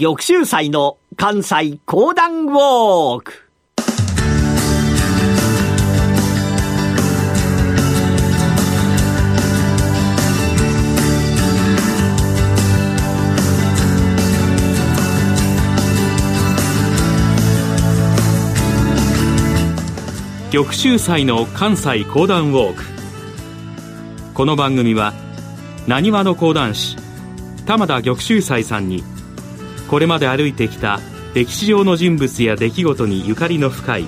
玉州祭の関西講談ウォーク。玉州祭の関西講談ウォーク。この番組はなにわの講談師玉田玉州祭さんにこれまで歩いてきた歴史上の人物や出来事にゆかりの深い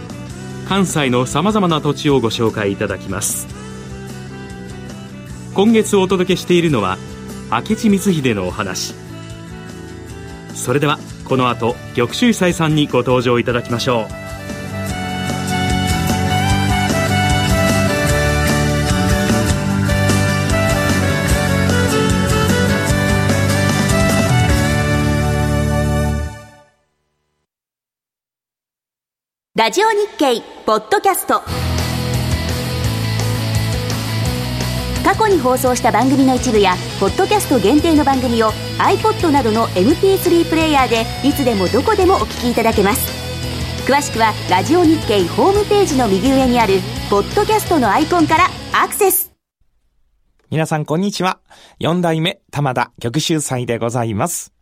関西のさまざまな土地をご紹介いただきます今月お届けしているのは明智光秀のお話それではこの後玉州斎さんにご登場いただきましょうラジオ日経ポッドキャスト。過去に放送した番組の一部やポッドキャスト限定の番組を iPod などの MP3 プレイヤーでいつでもどこでもお聞きいただけます。詳しくはラジオ日経ホームページの右上にあるポッドキャストのアイコンからアクセス。皆さんこんにちは。四代目玉田玉秀祭でございます。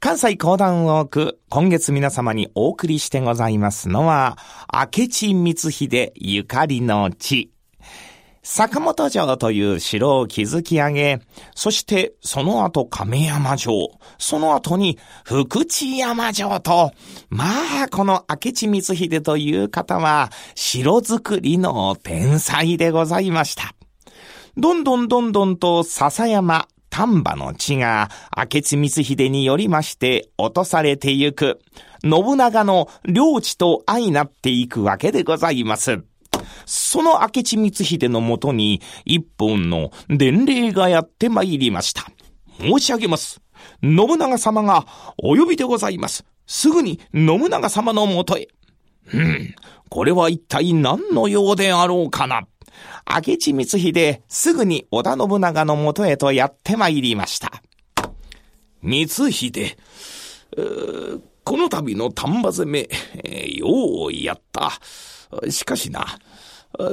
関西講談ウォーク、今月皆様にお送りしてございますのは、明智光秀ゆかりの地。坂本城という城を築き上げ、そしてその後亀山城、その後に福知山城と、まあこの明智光秀という方は城づくりの天才でございました。どんどんどんどんと笹山、丹波の地が明智光秀によりまして落とされてゆく、信長の領地と相なっていくわけでございます。その明智光秀のもとに一本の伝令がやってまいりました。申し上げます。信長様がお呼びでございます。すぐに信長様のもとへ。うん、これは一体何の用であろうかな。明智光秀、すぐに織田信長のもとへとやって参りました。光秀、この度の丹波攻め、ようやった。しかしな、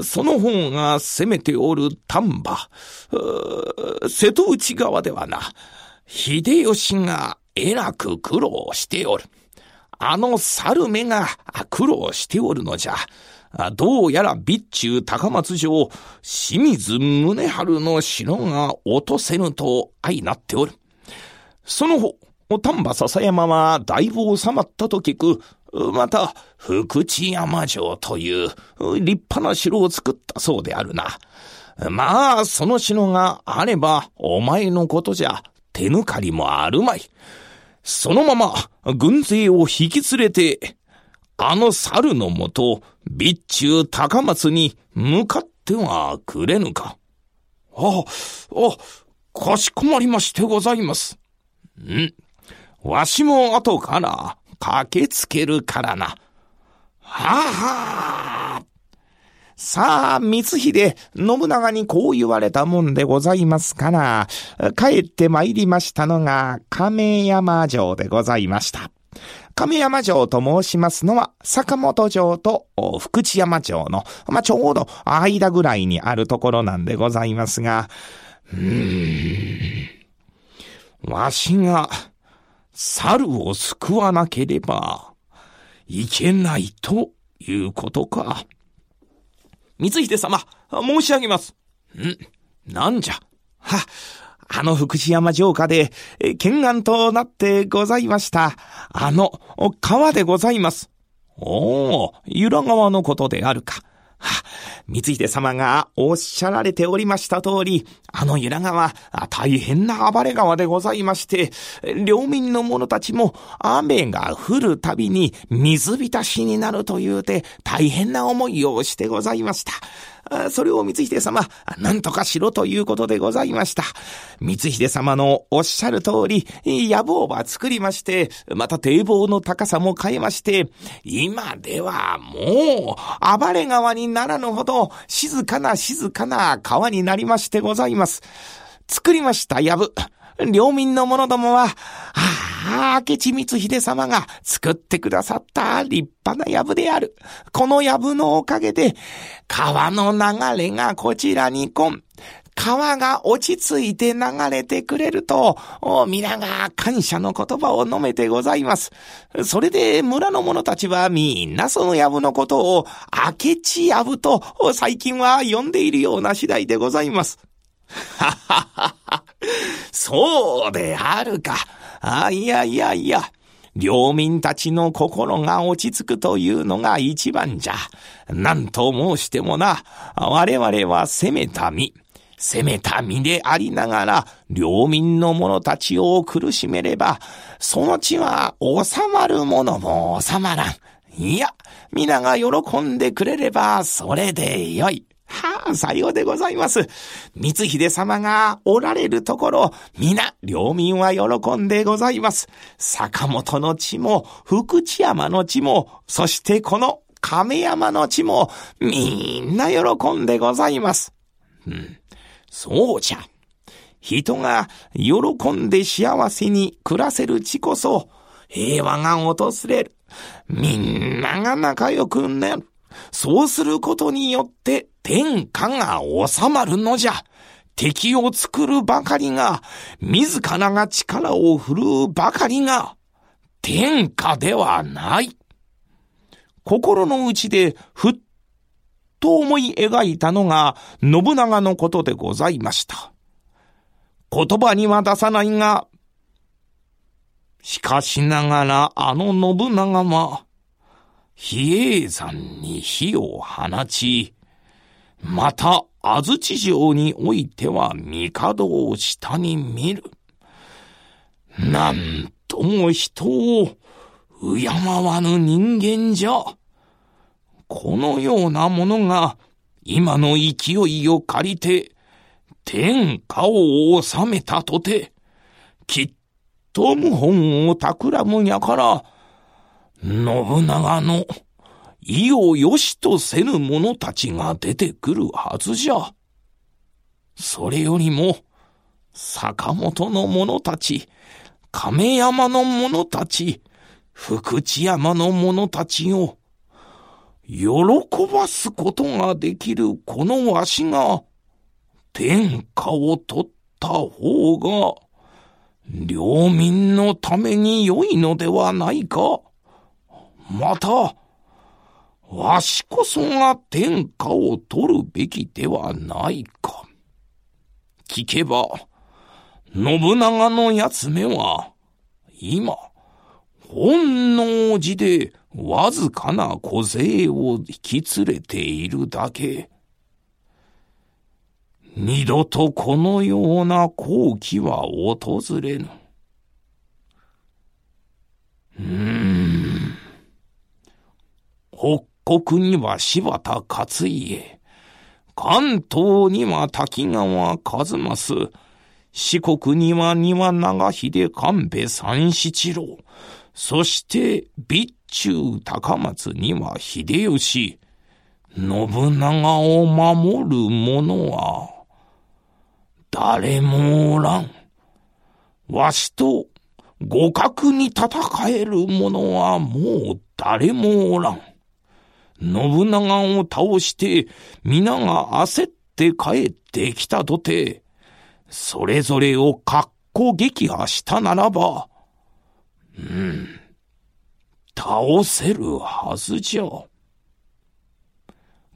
その方が攻めておる丹波、瀬戸内側ではな、秀吉がえらく苦労しておる。あの猿目が苦労しておるのじゃ。どうやら備中高松城、清水宗春の城が落とせぬと相なっておる。その方、丹波笹山はだいぶ収まったと聞く。また、福知山城という立派な城を作ったそうであるな。まあ、その城があれば、お前のことじゃ、手抜かりもあるまい。そのまま、軍勢を引き連れて、あの猿のもと、備中高松に向かってはくれぬか。あ、あ、かしこまりましてございます。ん？わしも後から駆けつけるからな。はあはあ。さあ、光秀、信長にこう言われたもんでございますから、帰って参りましたのが亀山城でございました。亀山城と申しますのは、坂本城と福知山城の、まあ、ちょうど間ぐらいにあるところなんでございますが、うーん、わしが、猿を救わなければ、いけないということか。光秀様、申し上げます。ん？なんじゃ？は、あの福知山城下で、懸案となってございました。あの、川でございます。おお、由良川のことであるか。は、光秀様がおっしゃられておりました通り、あの由良川、大変な暴れ川でございまして、領民の者たちも雨が降るたびに水浸しになるというて、大変な思いをしてございました。それを光秀様、何とかしろということでございました。光秀様のおっしゃる通り、野望は作りまして、また堤防の高さも変えまして、今ではもう、暴れ川にならぬほど、静かな静かな川になりましてございます。作りました藪。領民の者どもは、はさあ、明智光秀様が作ってくださった立派な藪である。この藪のおかげで、川の流れがこちらに来ん。川が落ち着いて流れてくれると、皆が感謝の言葉を述めてございます。それで村の者たちはみんなその藪のことを明智藪と最近は呼んでいるような次第でございます。はははは。そうであるか。あ、いやいやいや。領民たちの心が落ち着くというのが一番じゃ。なんと申してもな、我々は攻めた身。攻めた身でありながら、領民の者たちを苦しめれば、その地は収まるものも収まらん。いや、皆が喜んでくれれば、それでよい。はあ、さようでございます。光秀様がおられるところ、皆、領民は喜んでございます。坂本の地も、福知山の地も、そしてこの亀山の地も、みんな喜んでございます。うん、そうじゃ。人が喜んで幸せに暮らせる地こそ、平和が訪れる。みんなが仲良くなる。そうすることによって天下が収まるのじゃ。敵を作るばかりが、自らが力を振るうばかりが、天下ではない。心の内でふっと思い描いたのが信長のことでございました。言葉には出さないが、しかしながらあの信長は、比叡山に火を放ち、また、安土城においては帝を下に見る。なんとも人を敬わぬ人間じゃ。このようなものが今の勢いを借りて天下を治めたとて、きっと謀反を企むやから、信長の意を良しとせぬ者たちが出てくるはずじゃ。それよりも、坂本の者たち、亀山の者たち、福知山の者たちを、喜ばすことができるこのわしが、天下を取った方が、領民のために良いのではないか。また、わしこそが天下を取るべきではないか。聞けば、信長のやつめは、今、本能寺でわずかな小勢を引き連れているだけ。二度とこのような好機は訪れぬ。うーん。北国には柴田勝家、関東には滝川一益、四国には庭長秀神戸三七郎、そして備中高松には秀吉、信長を守る者は、誰もおらん。わしと互角に戦える者はもう誰もおらん。信長を倒して、皆が焦って帰ってきたとて、それぞれを格好撃破したならば、うん、倒せるはずじゃ。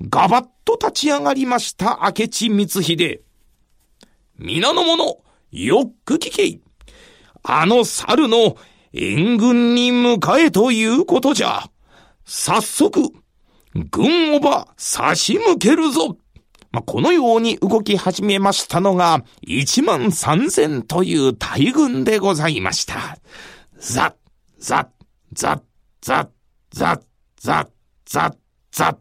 ガバッと立ち上がりました明智光秀。皆の者、よく聞けあの猿の援軍に迎えということじゃ。早速、軍をば差し向けるぞまあ、このように動き始めましたのが、一万三千という大軍でございました。ザッ、ザッ、ザッ、ザッ、ザッ、ザッ、ザッ、ザッ。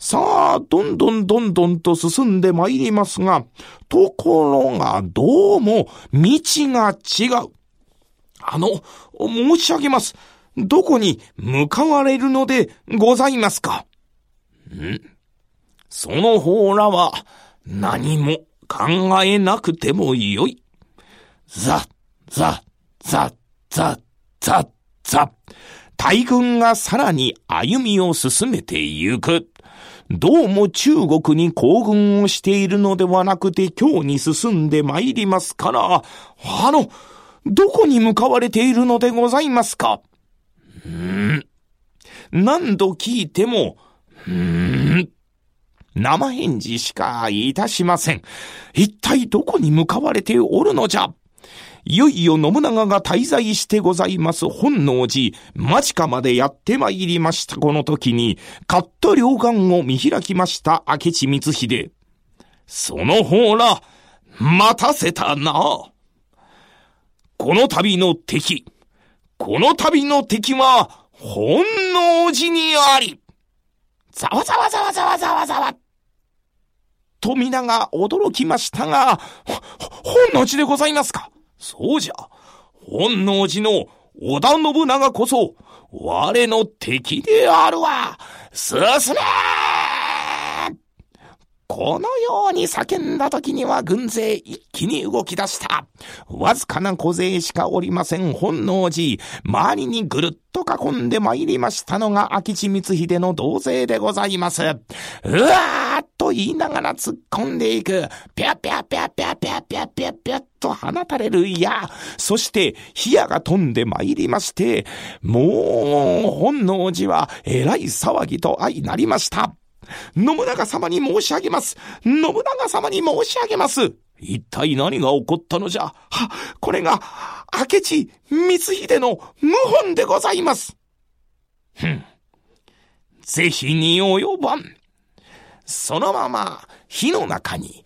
さあ、どんどんどんどんと進んで参りますが、ところがどうも道が違う。あの、申し上げます。どこに向かわれるのでございますか？ん？その方らは何も考えなくてもよい。ザ、ザ、ザ、ザ、ザ、ザ。大軍がさらに歩みを進めてゆく。どうも中国に行軍をしているのではなくて今日に進んで参りますから、あの、どこに向かわれているのでございますか？ん何度聞いても、ん生返事しかいたしません。一体どこに向かわれておるのじゃいよいよ信長が滞在してございます本能寺、間近までやって参りましたこの時に、カット両眼を見開きました明智光秀。その方ら、待たせたな。この旅の敵、この旅の敵は、本能寺にあり。ざわざわざわざわざわざわ。と皆が驚きましたが、本能寺でございますかそうじゃ。本能寺の織田信長こそ、我の敵であるわ。進めこのように叫んだ時には軍勢一気に動き出した。わずかな小勢しかおりません本能寺。周りにぐるっと囲んで参りましたのが明智光秀の同勢でございます。うわーと言いながら突っ込んでいく。ぴゃぴゃぴゃぴゃぴゃぴゃぴゃぴゃと放たれる矢。そして火矢が飛んで参りまして、もう本能寺はえらい騒ぎと相なりました。信長様に申し上げます。信長様に申し上げます。一体何が起こったのじゃ？は、これが、明智光秀の謀反でございます。ふん。ぜひに及ばん。そのまま火の中に、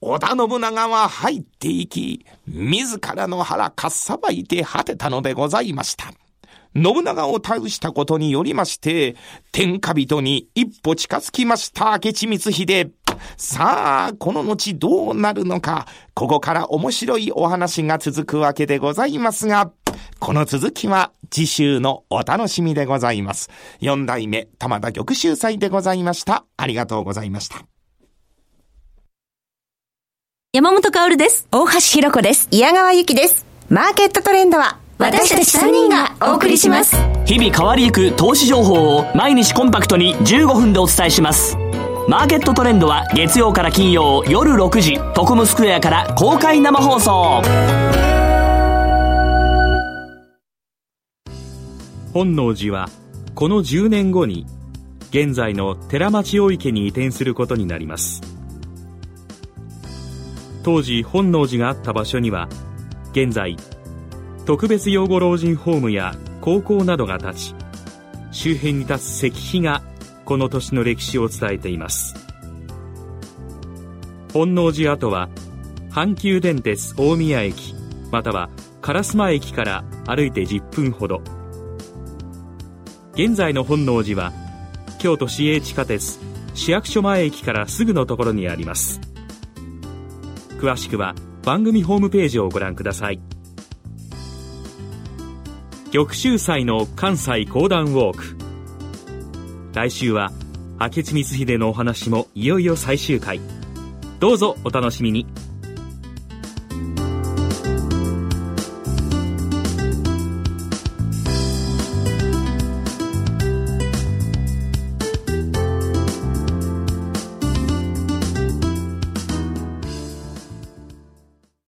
織田信長は入っていき、自らの腹かっさばいて果てたのでございました。信長を倒したことによりまして、天下人に一歩近づきました明智光秀。さあ、この後どうなるのか、ここから面白いお話が続くわけでございますが、この続きは次週のお楽しみでございます。四代目玉田玉秀祭でございました。ありがとうございました。山本薫です。大橋弘子です。矢川ゆきです。マーケットトレンドは私たち3人がお送りします。日々変わりゆく投資情報を毎日コンパクトに15分でお伝えします。マーケットトレンドは月曜から金曜夜6時トコムスクエアから公開生放送。本能寺はこの10年後に現在の寺町大池に移転することになります。当時本能寺があった場所には現在特別養護老人ホームや高校などが立ち周辺に立つ石碑がこの年の歴史を伝えています。本能寺跡は阪急電鉄大宮駅または烏丸駅から歩いて10分ほど。現在の本能寺は京都市営地下鉄市役所前駅からすぐのところにあります。詳しくは番組ホームページをご覧ください。玉州祭の関西講談ウォーク。来週は明智光秀のお話もいよいよ最終回。どうぞお楽しみに。